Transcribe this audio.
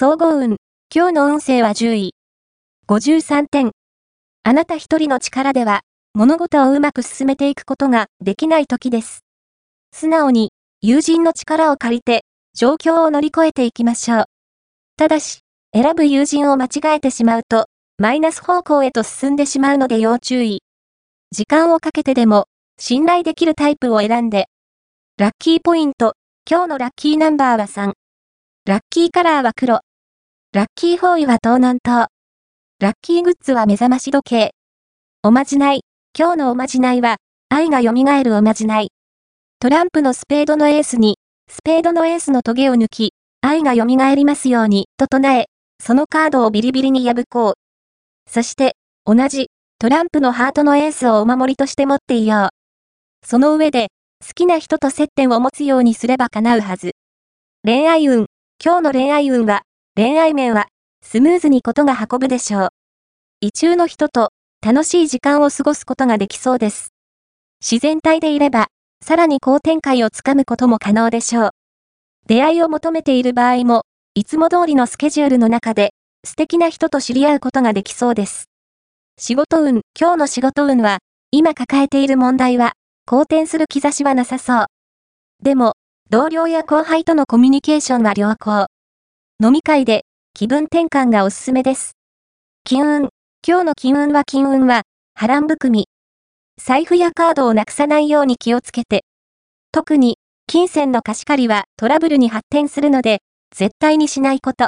総合運。今日の運勢は10位。53点。あなた一人の力では、物事をうまく進めていくことができない時です。素直に、友人の力を借りて、状況を乗り越えていきましょう。ただし、選ぶ友人を間違えてしまうと、マイナス方向へと進んでしまうので要注意。時間をかけてでも、信頼できるタイプを選んで。ラッキーポイント。今日のラッキーナンバーは3。ラッキーカラーは黒。ラッキーフォーイは東南東。ラッキーグッズは目覚まし時計。おまじない。今日のおまじないは、愛が蘇るおまじない。トランプのスペードのエースに、スペードのエースのトゲを抜き、愛が蘇りますように、と唱え、そのカードをビリビリに破こう。そして、同じ、トランプのハートのエースをお守りとして持っていよう。その上で、好きな人と接点を持つようにすれば叶うはず。恋愛運。今日の恋愛運は、恋愛面は、スムーズにことが運ぶでしょう。異中の人と、楽しい時間を過ごすことができそうです。自然体でいれば、さらに好展開をつかむことも可能でしょう。出会いを求めている場合も、いつも通りのスケジュールの中で、素敵な人と知り合うことができそうです。仕事運。今日の仕事運は、今抱えている問題は、好転する兆しはなさそう。でも、同僚や後輩とのコミュニケーションは良好。飲み会で気分転換がおすすめです。金運。今日の金運は金運は波乱含み。財布やカードをなくさないように気をつけて。特に、金銭の貸し借りはトラブルに発展するので、絶対にしないこと。